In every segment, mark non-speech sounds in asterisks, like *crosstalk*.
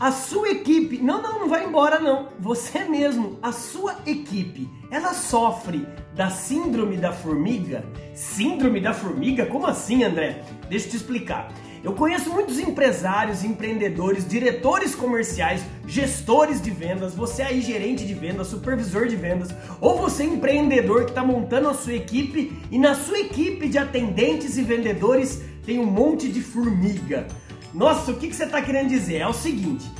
A sua equipe, não, não, não vai embora não. Você mesmo, a sua equipe, ela sofre da síndrome da formiga? Síndrome da formiga? Como assim, André? Deixa eu te explicar. Eu conheço muitos empresários, empreendedores, diretores comerciais, gestores de vendas, você aí gerente de vendas, supervisor de vendas, ou você empreendedor que está montando a sua equipe e na sua equipe de atendentes e vendedores tem um monte de formiga. Nossa, o que, que você está querendo dizer? É o seguinte.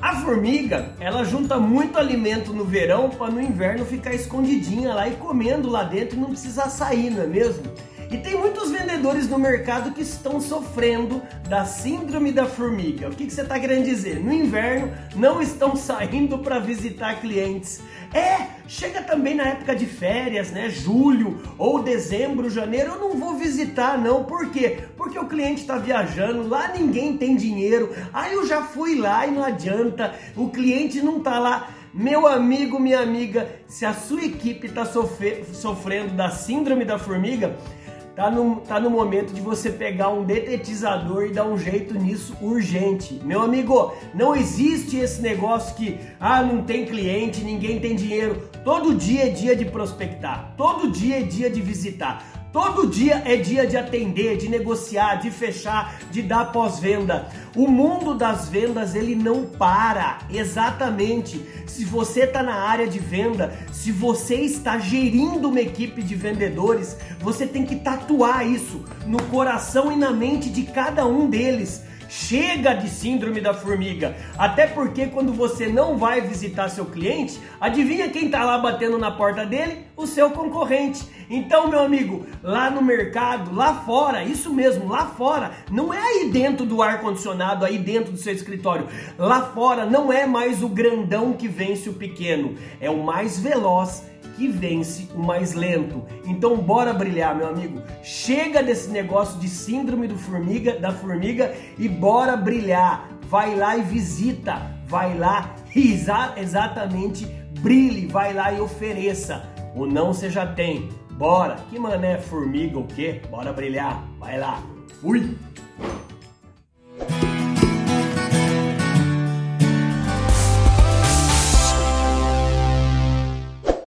A formiga, ela junta muito alimento no verão para no inverno ficar escondidinha lá e comendo lá dentro e não precisar sair, não é mesmo? E tem muitos vendedores no mercado que estão sofrendo da síndrome da formiga. O que, que você está querendo dizer? No inverno não estão *laughs* saindo para visitar clientes. É, chega também na época de férias, né? Julho ou dezembro, janeiro, eu não vou visitar, não. Por quê? Porque o cliente está viajando, lá ninguém tem dinheiro. Aí eu já fui lá e não adianta, o cliente não está lá. Meu amigo, minha amiga, se a sua equipe está sofrendo da síndrome da formiga, Tá no, tá no momento de você pegar um detetizador e dar um jeito nisso urgente. Meu amigo, não existe esse negócio que, ah, não tem cliente, ninguém tem dinheiro. Todo dia é dia de prospectar, todo dia é dia de visitar. Todo dia é dia de atender, de negociar, de fechar, de dar pós-venda. O mundo das vendas ele não para. Exatamente. Se você está na área de venda, se você está gerindo uma equipe de vendedores, você tem que tatuar isso no coração e na mente de cada um deles. Chega de síndrome da formiga. Até porque quando você não vai visitar seu cliente, adivinha quem está lá batendo na porta dele? O seu concorrente. Então, meu amigo, lá no mercado, lá fora, isso mesmo, lá fora, não é aí dentro do ar condicionado, aí dentro do seu escritório. Lá fora não é mais o grandão que vence o pequeno, é o mais veloz que vence o mais lento. Então bora brilhar, meu amigo. Chega desse negócio de síndrome do formiga, da formiga e bora brilhar. Vai lá e visita, vai lá e exa exatamente brilhe, vai lá e ofereça. O não você já tem. Bora. Que mané formiga o quê? Bora brilhar. Vai lá. Fui.